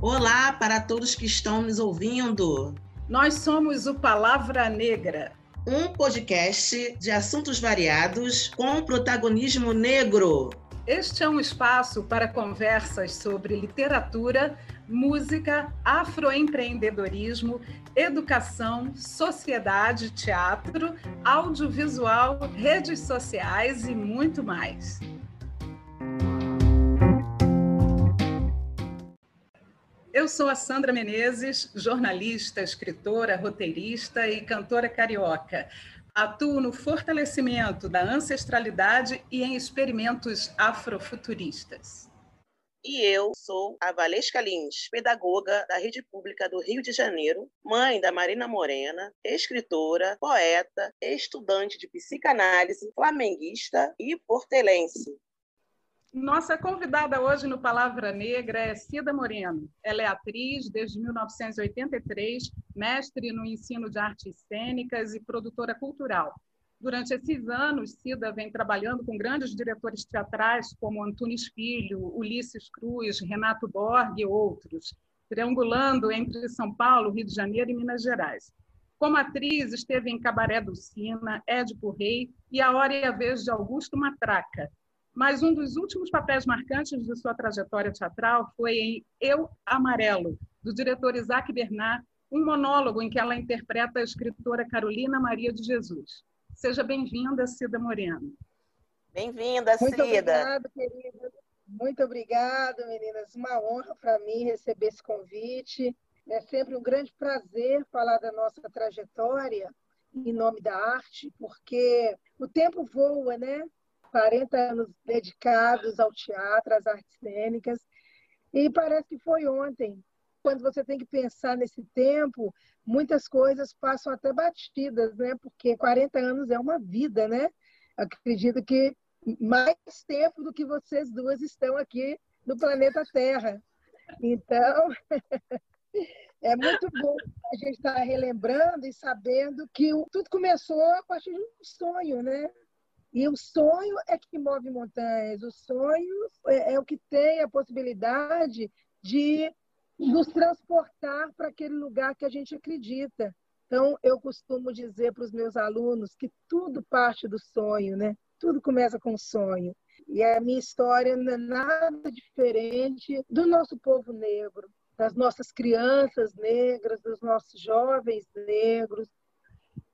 Olá para todos que estão nos ouvindo. Nós somos o Palavra Negra, um podcast de assuntos variados com protagonismo negro. Este é um espaço para conversas sobre literatura, música, afroempreendedorismo, educação, sociedade, teatro, audiovisual, redes sociais e muito mais. Eu sou a Sandra Menezes, jornalista, escritora, roteirista e cantora carioca. Atuo no fortalecimento da ancestralidade e em experimentos afrofuturistas. E eu sou a Valesca Lins, pedagoga da Rede Pública do Rio de Janeiro, mãe da Marina Morena, escritora, poeta, estudante de psicanálise, flamenguista e portelense. Nossa convidada hoje no Palavra Negra é Cida Moreno. Ela é atriz desde 1983, mestre no ensino de artes cênicas e produtora cultural. Durante esses anos, Cida vem trabalhando com grandes diretores teatrais como Antunes Filho, Ulisses Cruz, Renato Borg e outros, triangulando entre São Paulo, Rio de Janeiro e Minas Gerais. Como atriz, esteve em Cabaré do Sina, Édipo Rei e A Hora e a Vez de Augusto Matraca, mas um dos últimos papéis marcantes de sua trajetória teatral foi em Eu Amarelo, do diretor Isaac Bernard, um monólogo em que ela interpreta a escritora Carolina Maria de Jesus. Seja bem-vinda, Cida Moreno. Bem-vinda, Cida. Muito obrigada, querida. Muito obrigada, meninas. Uma honra para mim receber esse convite. É sempre um grande prazer falar da nossa trajetória em nome da arte, porque o tempo voa, né? 40 anos dedicados ao teatro, às artes cênicas. E parece que foi ontem. Quando você tem que pensar nesse tempo, muitas coisas passam até batidas, né? Porque 40 anos é uma vida, né? Acredito que mais tempo do que vocês duas estão aqui no planeta Terra. Então, é muito bom a gente estar relembrando e sabendo que tudo começou a partir de um sonho, né? E o sonho é que move montanhas, o sonho é, é o que tem a possibilidade de nos transportar para aquele lugar que a gente acredita. Então, eu costumo dizer para os meus alunos que tudo parte do sonho, né? Tudo começa com sonho. E a minha história não é nada diferente do nosso povo negro, das nossas crianças negras, dos nossos jovens negros,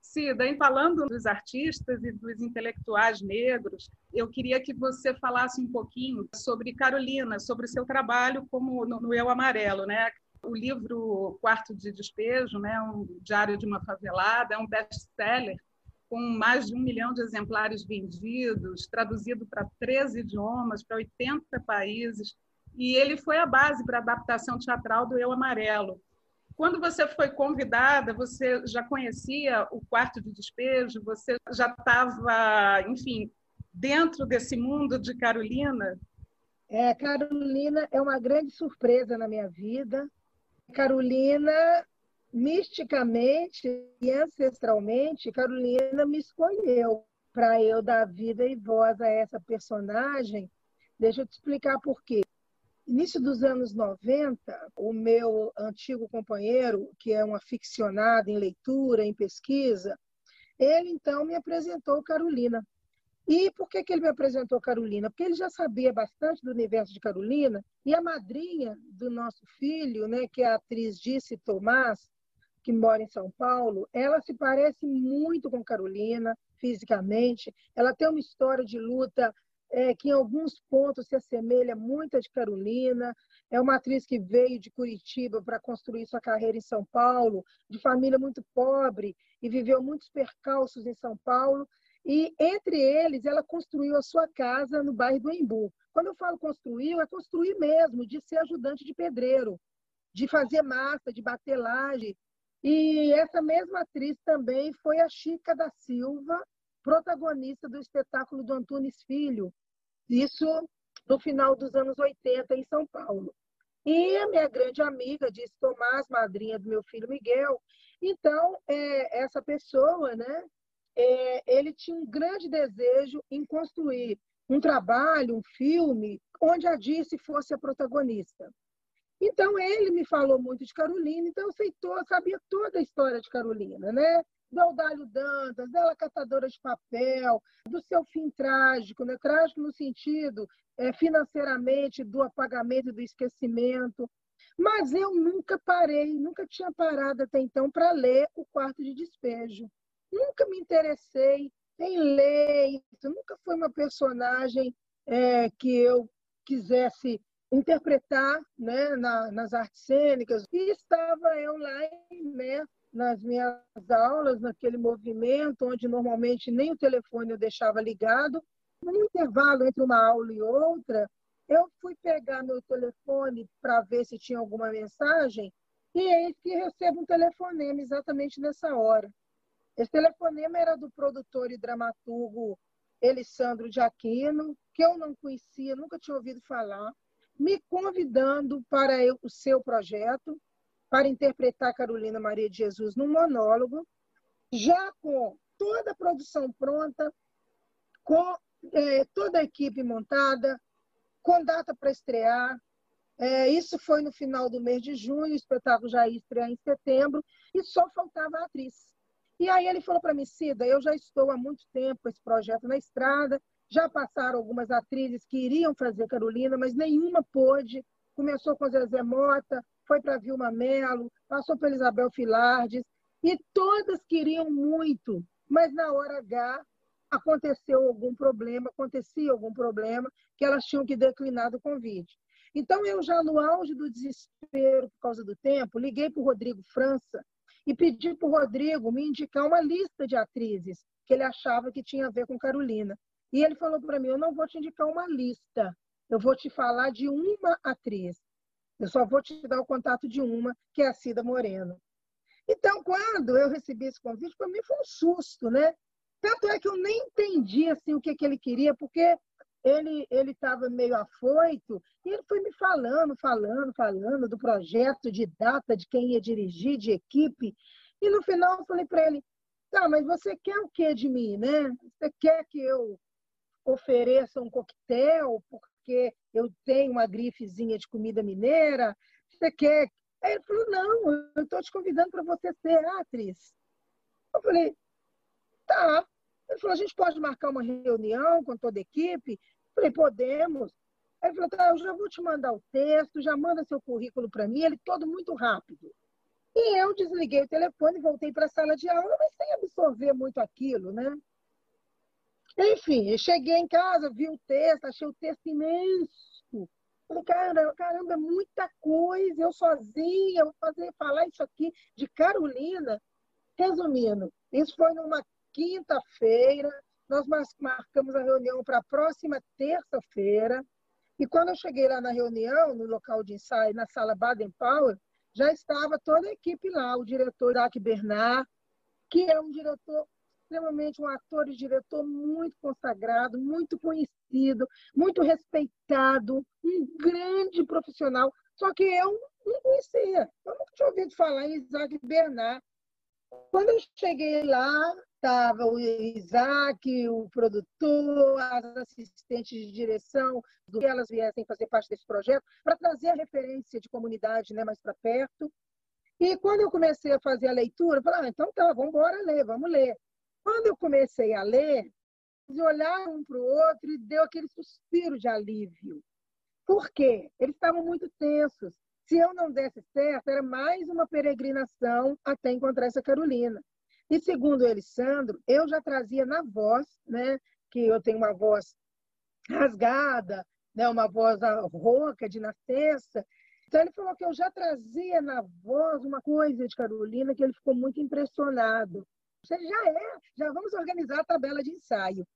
Cida, em falando dos artistas e dos intelectuais negros, eu queria que você falasse um pouquinho sobre Carolina, sobre o seu trabalho como no, Eu Amarelo, né? O livro Quarto de Despejo, né, um diário de uma favelada, é um best-seller com mais de um milhão de exemplares vendidos, traduzido para 13 idiomas, para 80 países, e ele foi a base para a adaptação teatral do Eu Amarelo. Quando você foi convidada, você já conhecia o quarto de despejo? Você já estava, enfim, dentro desse mundo de Carolina? É, Carolina é uma grande surpresa na minha vida. Carolina, misticamente e ancestralmente, Carolina me escolheu para eu dar vida e voz a essa personagem. Deixa eu te explicar por quê. Início dos anos 90, o meu antigo companheiro, que é um aficionado em leitura, em pesquisa, ele então me apresentou Carolina. E por que, que ele me apresentou Carolina? Porque ele já sabia bastante do universo de Carolina, e a madrinha do nosso filho, né, que é a atriz Disse Tomás, que mora em São Paulo, ela se parece muito com Carolina fisicamente. Ela tem uma história de luta é, que em alguns pontos se assemelha muito a de Carolina. É uma atriz que veio de Curitiba para construir sua carreira em São Paulo, de família muito pobre, e viveu muitos percalços em São Paulo. E, entre eles, ela construiu a sua casa no bairro do Embu. Quando eu falo construiu, é construir mesmo, de ser ajudante de pedreiro, de fazer massa, de bater laje. E essa mesma atriz também foi a Chica da Silva, protagonista do espetáculo do Antunes Filho, isso no final dos anos 80 em São Paulo. E a minha grande amiga disse Tomás, madrinha do meu filho Miguel. Então, é, essa pessoa, né, é, ele tinha um grande desejo em construir um trabalho, um filme, onde a Dice fosse a protagonista. Então, ele me falou muito de Carolina, então eu sei sabia toda a história de Carolina, né? Do Aldalho Dantas, dela catadora de papel, do seu fim trágico, né? Trágico no sentido é, financeiramente do apagamento e do esquecimento. Mas eu nunca parei, nunca tinha parado até então para ler o quarto de despejo. Nunca me interessei em ler nunca foi uma personagem é, que eu quisesse interpretar né, na, nas artes cênicas. E estava eu lá né, nas minhas aulas, naquele movimento, onde normalmente nem o telefone eu deixava ligado. No intervalo entre uma aula e outra, eu fui pegar meu telefone para ver se tinha alguma mensagem e eis que recebo um telefonema exatamente nessa hora. Esse telefonema era do produtor e dramaturgo Elisandro de Aquino, que eu não conhecia, nunca tinha ouvido falar, me convidando para o seu projeto, para interpretar Carolina Maria de Jesus num monólogo, já com toda a produção pronta, com é, toda a equipe montada, com data para estrear. É, isso foi no final do mês de junho, o espetáculo já ia estrear em setembro, e só faltava a atriz. E aí ele falou para mim, Cida, eu já estou há muito tempo com esse projeto na estrada, já passaram algumas atrizes que iriam fazer Carolina, mas nenhuma pôde. Começou com Zezé Mota, foi para Vilma Mello, passou pela Isabel Filardes, e todas queriam muito, mas na hora H aconteceu algum problema, acontecia algum problema, que elas tinham que declinar do convite. Então, eu já no auge do desespero por causa do tempo, liguei para o Rodrigo França e pedi para o Rodrigo me indicar uma lista de atrizes que ele achava que tinha a ver com Carolina. E ele falou para mim: Eu não vou te indicar uma lista, eu vou te falar de uma atriz. Eu só vou te dar o contato de uma, que é a Cida Moreno. Então, quando eu recebi esse convite, para mim foi um susto, né? Tanto é que eu nem entendi assim, o que, que ele queria, porque ele estava meio afoito e ele foi me falando, falando, falando do projeto, de data, de quem ia dirigir, de equipe. E no final eu falei para ele: tá, mas você quer o que de mim, né? Você quer que eu ofereça um coquetel porque eu tenho uma grifezinha de comida mineira? Você quer? Aí ele falou: não, eu estou te convidando para você ser atriz. Eu falei: tá. Ele falou, a gente pode marcar uma reunião com toda a equipe? Eu falei, podemos. Aí ele falou, tá, eu já vou te mandar o texto, já manda seu currículo para mim, ele todo muito rápido. E eu desliguei o telefone, voltei para a sala de aula, mas sem absorver muito aquilo, né? Enfim, eu cheguei em casa, vi o texto, achei o texto imenso. Falei, caramba, caramba, é muita coisa, eu sozinha, vou fazer, falar isso aqui de Carolina. Resumindo, isso foi numa quinta-feira, nós marcamos a reunião para a próxima terça-feira. E quando eu cheguei lá na reunião, no local de ensaio, na sala Baden Powell, já estava toda a equipe lá, o diretor Iraque Bernard, que é um diretor extremamente um ator e diretor muito consagrado, muito conhecido, muito respeitado, um grande profissional. Só que eu não conhecia, eu nunca tinha ouvido falar em Isaac Bernard. Quando eu cheguei lá, estava o Isaac, o produtor, as assistentes de direção, que elas viessem fazer parte desse projeto, para trazer a referência de comunidade né, mais para perto. E quando eu comecei a fazer a leitura, eu falei, ah, então tá, vamos embora ler, vamos ler. Quando eu comecei a ler, eles olharam um para o outro e deu aquele suspiro de alívio. Por quê? Eles estavam muito tensos. Se eu não desse certo, era mais uma peregrinação até encontrar essa Carolina. E segundo o Elisandro, eu já trazia na voz, né, que eu tenho uma voz rasgada, né, uma voz rouca de nascença. Então ele falou que eu já trazia na voz uma coisa de Carolina que ele ficou muito impressionado. Você já é, já vamos organizar a tabela de ensaio.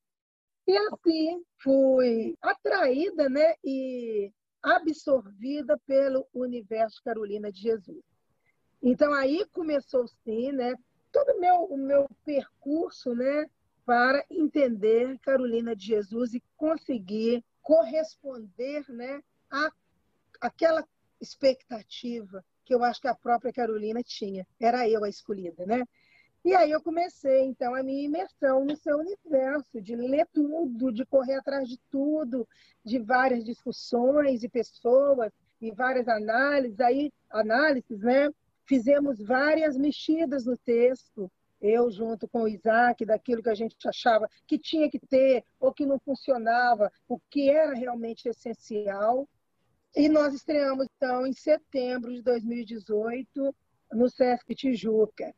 E assim fui atraída, né, e absorvida pelo universo Carolina de Jesus. Então aí começou sim, né, todo meu, o meu percurso né, para entender Carolina de Jesus e conseguir corresponder né, à, àquela expectativa que eu acho que a própria Carolina tinha. Era eu a escolhida, né? E aí eu comecei, então, a minha imersão no seu universo, de ler tudo, de correr atrás de tudo, de várias discussões e pessoas em várias análises, aí análises, né? Fizemos várias mexidas no texto, eu junto com o Isaac, daquilo que a gente achava que tinha que ter ou que não funcionava, o que era realmente essencial. E nós estreamos, então, em setembro de 2018, no Sesc Tijuca.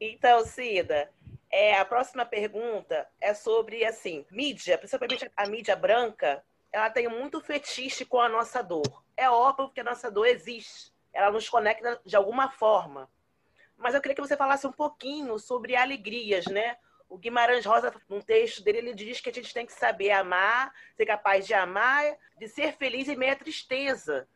Então, Cida, é, a próxima pergunta é sobre, assim, mídia, principalmente a mídia branca, ela tem muito fetiche com a nossa dor. É óbvio que a nossa dor existe ela nos conecta de alguma forma. Mas eu queria que você falasse um pouquinho sobre alegrias, né? O Guimarães Rosa, num texto dele, ele diz que a gente tem que saber amar, ser capaz de amar, de ser feliz em meio à tristeza.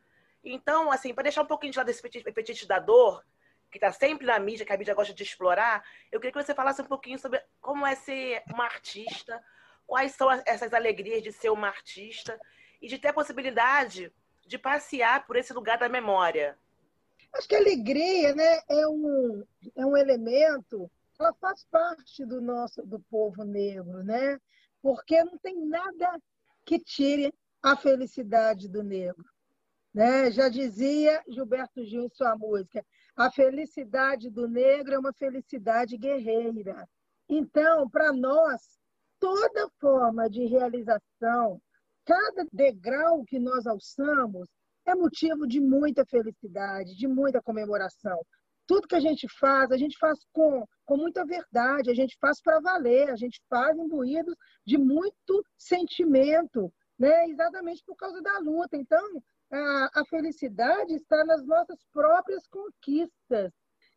Então, assim, para deixar um pouquinho de lado desse apetite da dor, que está sempre na mídia, que a mídia gosta de explorar, eu queria que você falasse um pouquinho sobre como é ser uma artista, quais são essas alegrias de ser uma artista e de ter a possibilidade de passear por esse lugar da memória. Acho que a alegria né, é, um, é um elemento, ela faz parte do nosso do povo negro, né? Porque não tem nada que tire a felicidade do negro. Né? Já dizia Gilberto Gil em sua música, a felicidade do negro é uma felicidade guerreira. Então, para nós, toda forma de realização, cada degrau que nós alçamos, é motivo de muita felicidade, de muita comemoração. Tudo que a gente faz, a gente faz com, com muita verdade, a gente faz para valer, a gente faz imbuídos de muito sentimento, né? exatamente por causa da luta. Então, a, a felicidade está nas nossas próprias conquistas.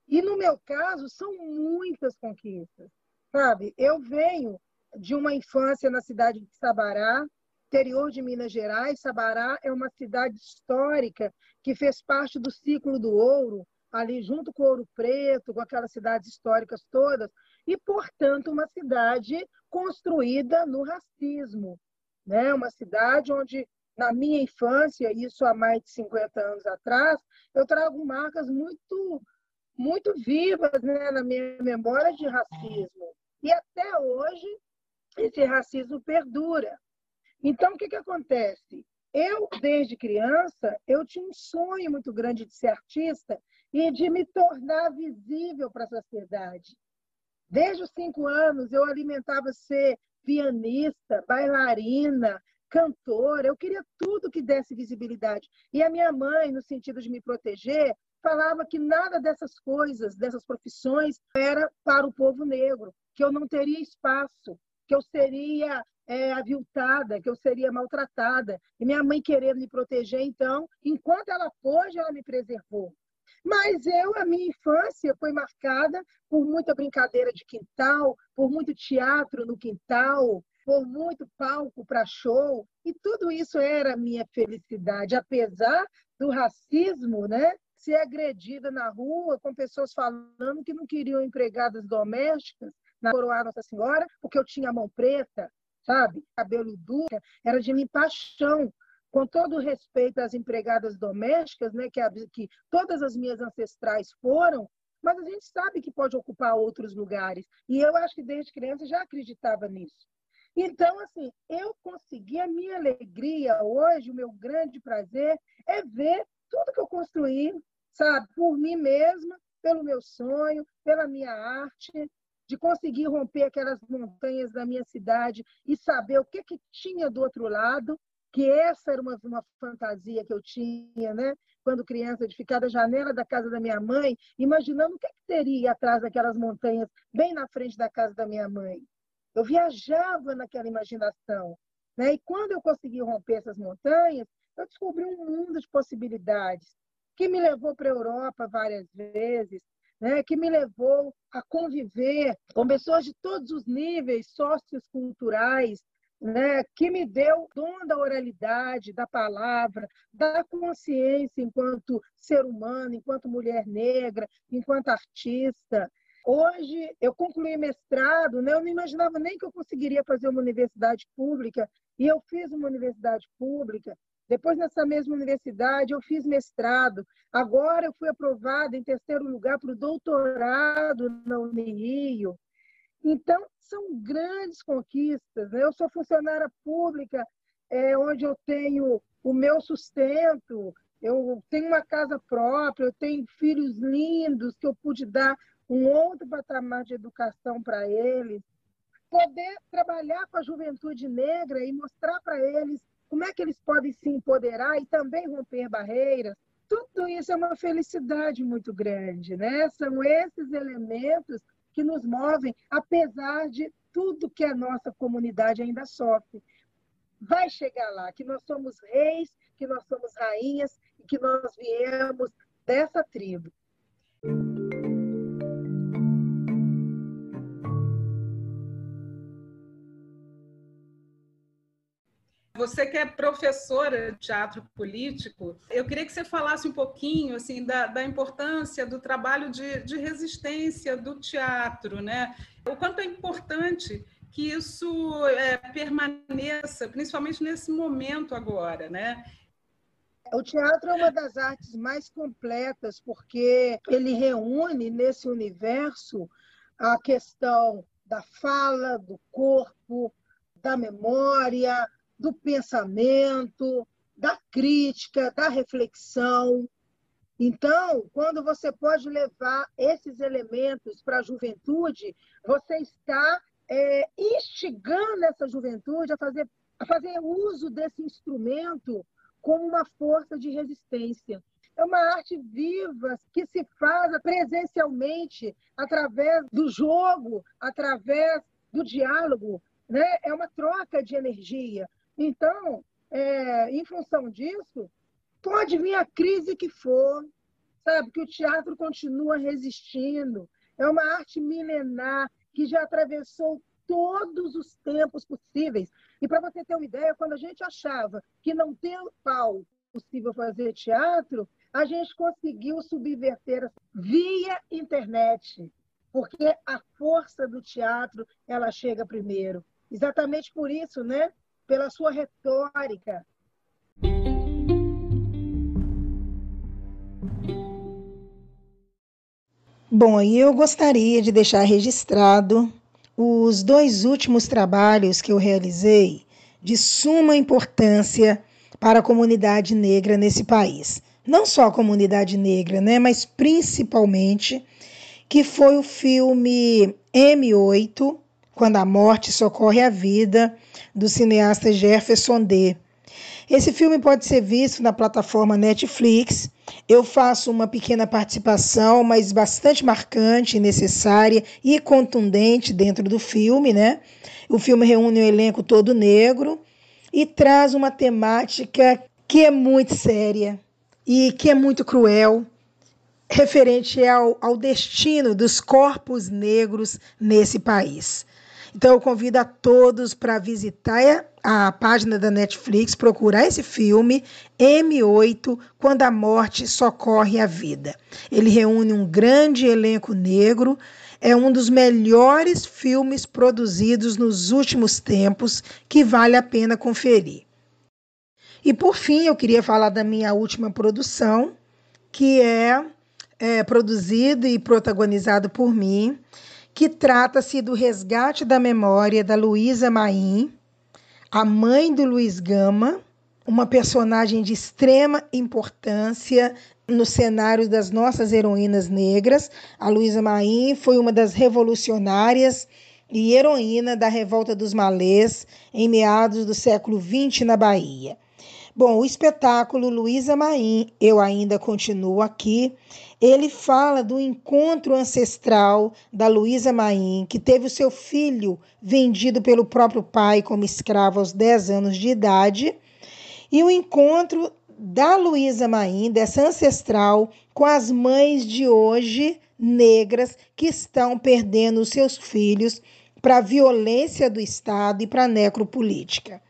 E no meu caso, são muitas conquistas. Sabe, eu venho de uma infância na cidade de Sabará, interior de Minas Gerais, Sabará é uma cidade histórica que fez parte do ciclo do ouro, ali junto com Ouro Preto, com aquelas cidades históricas todas, e, portanto, uma cidade construída no racismo. Né? Uma cidade onde, na minha infância, isso há mais de 50 anos atrás, eu trago marcas muito, muito vivas né? na minha memória de racismo. E até hoje, esse racismo perdura. Então, o que, que acontece? Eu, desde criança, eu tinha um sonho muito grande de ser artista e de me tornar visível para a sociedade. Desde os cinco anos, eu alimentava ser pianista, bailarina, cantora. Eu queria tudo que desse visibilidade. E a minha mãe, no sentido de me proteger, falava que nada dessas coisas, dessas profissões, era para o povo negro, que eu não teria espaço, que eu seria é, aviltada, que eu seria maltratada. E minha mãe querendo me proteger, então, enquanto ela pôde, ela me preservou. Mas eu, a minha infância foi marcada por muita brincadeira de quintal, por muito teatro no quintal, por muito palco para show, e tudo isso era minha felicidade, apesar do racismo, né? Ser agredida na rua com pessoas falando que não queriam empregadas domésticas na Coroa Nossa Senhora, porque eu tinha mão preta, sabe? Cabelo duro, era de mim paixão. Com todo o respeito às empregadas domésticas, né, que, que todas as minhas ancestrais foram, mas a gente sabe que pode ocupar outros lugares. E eu acho que desde criança já acreditava nisso. Então, assim, eu consegui a minha alegria hoje, o meu grande prazer é ver tudo que eu construí, sabe, por mim mesma, pelo meu sonho, pela minha arte, de conseguir romper aquelas montanhas da minha cidade e saber o que, que tinha do outro lado, que essa era uma, uma fantasia que eu tinha, né? quando criança, de ficar da janela da casa da minha mãe, imaginando o que, que teria atrás daquelas montanhas, bem na frente da casa da minha mãe. Eu viajava naquela imaginação. Né? E quando eu consegui romper essas montanhas, eu descobri um mundo de possibilidades que me levou para a Europa várias vezes, né, que me levou a conviver com pessoas de todos os níveis socioculturais, né, que me deu dom da oralidade, da palavra, da consciência enquanto ser humano, enquanto mulher negra, enquanto artista. Hoje, eu concluí mestrado, né? eu não imaginava nem que eu conseguiria fazer uma universidade pública, e eu fiz uma universidade pública, depois, nessa mesma universidade, eu fiz mestrado. Agora, eu fui aprovada em terceiro lugar para o doutorado na Unirio. Então, são grandes conquistas. Né? Eu sou funcionária pública, é, onde eu tenho o meu sustento, eu tenho uma casa própria, eu tenho filhos lindos que eu pude dar um outro patamar de educação para eles. Poder trabalhar com a juventude negra e mostrar para eles como é que eles podem se empoderar e também romper barreiras. Tudo isso é uma felicidade muito grande, né? São esses elementos que nos movem, apesar de tudo que a nossa comunidade ainda sofre. Vai chegar lá, que nós somos reis, que nós somos rainhas e que nós viemos dessa tribo. Você que é professora de teatro político, eu queria que você falasse um pouquinho assim da, da importância do trabalho de, de resistência do teatro, né? O quanto é importante que isso é, permaneça, principalmente nesse momento agora, né? O teatro é uma das artes mais completas porque ele reúne nesse universo a questão da fala, do corpo, da memória, do pensamento, da crítica, da reflexão. Então, quando você pode levar esses elementos para a juventude, você está é, instigando essa juventude a fazer, a fazer uso desse instrumento como uma força de resistência. É uma arte viva que se faz presencialmente através do jogo, através do diálogo. Né? É uma troca de energia. Então, é, em função disso, pode vir a crise que for, sabe? Que o teatro continua resistindo. É uma arte milenar que já atravessou todos os tempos possíveis. E para você ter uma ideia, quando a gente achava que não tem pau possível fazer teatro, a gente conseguiu subverter via internet, porque a força do teatro ela chega primeiro. Exatamente por isso, né? Pela sua retórica. Bom, e eu gostaria de deixar registrado os dois últimos trabalhos que eu realizei de suma importância para a comunidade negra nesse país. Não só a comunidade negra, né, mas principalmente que foi o filme M8, quando a morte socorre a vida, do cineasta Jefferson D. Esse filme pode ser visto na plataforma Netflix. Eu faço uma pequena participação, mas bastante marcante, necessária e contundente dentro do filme, né? O filme reúne um elenco todo negro e traz uma temática que é muito séria e que é muito cruel, referente ao, ao destino dos corpos negros nesse país. Então eu convido a todos para visitar a página da Netflix, procurar esse filme M8, Quando a Morte Socorre a Vida. Ele reúne um grande elenco negro, é um dos melhores filmes produzidos nos últimos tempos que vale a pena conferir. E por fim, eu queria falar da minha última produção, que é, é produzido e protagonizado por mim que trata-se do resgate da memória da Luísa Maim, a mãe do Luiz Gama, uma personagem de extrema importância no cenário das nossas heroínas negras. A Luísa Maim foi uma das revolucionárias e heroína da Revolta dos Malês em meados do século XX na Bahia. Bom, o espetáculo Luísa Maim, Eu Ainda Continuo Aqui, ele fala do encontro ancestral da Luísa Maim, que teve o seu filho vendido pelo próprio pai como escravo aos 10 anos de idade, e o encontro da Luísa Maim, dessa ancestral, com as mães de hoje negras que estão perdendo seus filhos para a violência do Estado e para a necropolítica.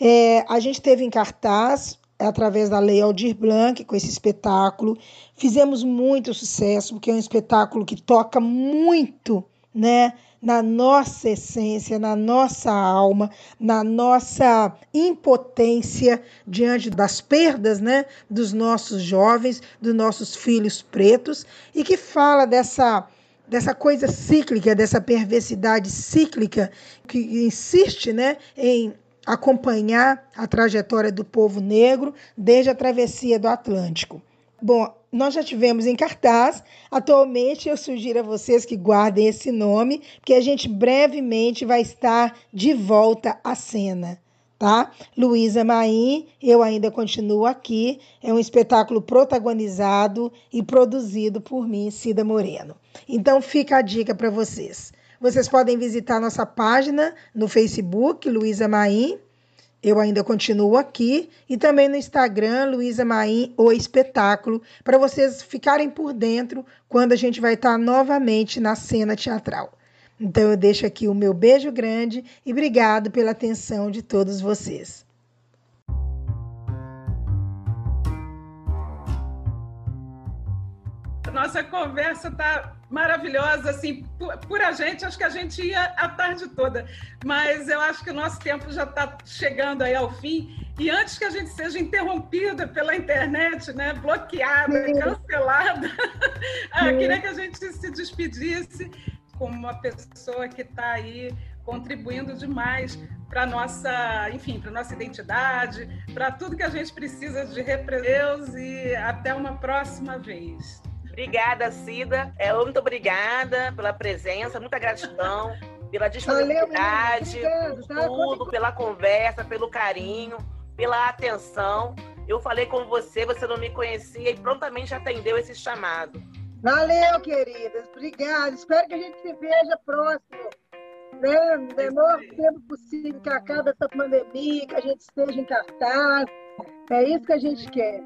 É, a gente teve em cartaz, através da Lei Aldir Blanc, com esse espetáculo. Fizemos muito sucesso, porque é um espetáculo que toca muito né, na nossa essência, na nossa alma, na nossa impotência diante das perdas né, dos nossos jovens, dos nossos filhos pretos, e que fala dessa dessa coisa cíclica, dessa perversidade cíclica que insiste né, em acompanhar a trajetória do povo negro desde a travessia do Atlântico. Bom, nós já tivemos em cartaz. Atualmente, eu sugiro a vocês que guardem esse nome, porque a gente brevemente vai estar de volta à cena tá? Luísa Maim, eu ainda continuo aqui, é um espetáculo protagonizado e produzido por mim, Cida Moreno. Então fica a dica para vocês. Vocês podem visitar nossa página no Facebook, Luísa Maim, eu ainda continuo aqui, e também no Instagram, Luísa Maim, o espetáculo, para vocês ficarem por dentro quando a gente vai estar novamente na cena teatral. Então eu deixo aqui o meu beijo grande e obrigado pela atenção de todos vocês. Nossa conversa está maravilhosa, assim, por, por, a gente, acho que a gente ia a tarde toda, mas eu acho que o nosso tempo já está chegando aí ao fim, e antes que a gente seja interrompida pela internet, né, bloqueada, cancelada, eu queria que a gente se despedisse como uma pessoa que está aí contribuindo demais para nossa, enfim, para nossa identidade, para tudo que a gente precisa de representar. E até uma próxima vez. Obrigada, Cida. É, muito obrigada pela presença, muita gratidão pela disponibilidade, Valeu, tá? tudo, pela conversa, pelo carinho, pela atenção. Eu falei com você, você não me conhecia e prontamente atendeu esse chamado. Valeu, queridas. Obrigada. Espero que a gente se veja próximo. Né? No menor tempo possível que acabe essa pandemia, que a gente esteja em cartaz. É isso que a gente quer.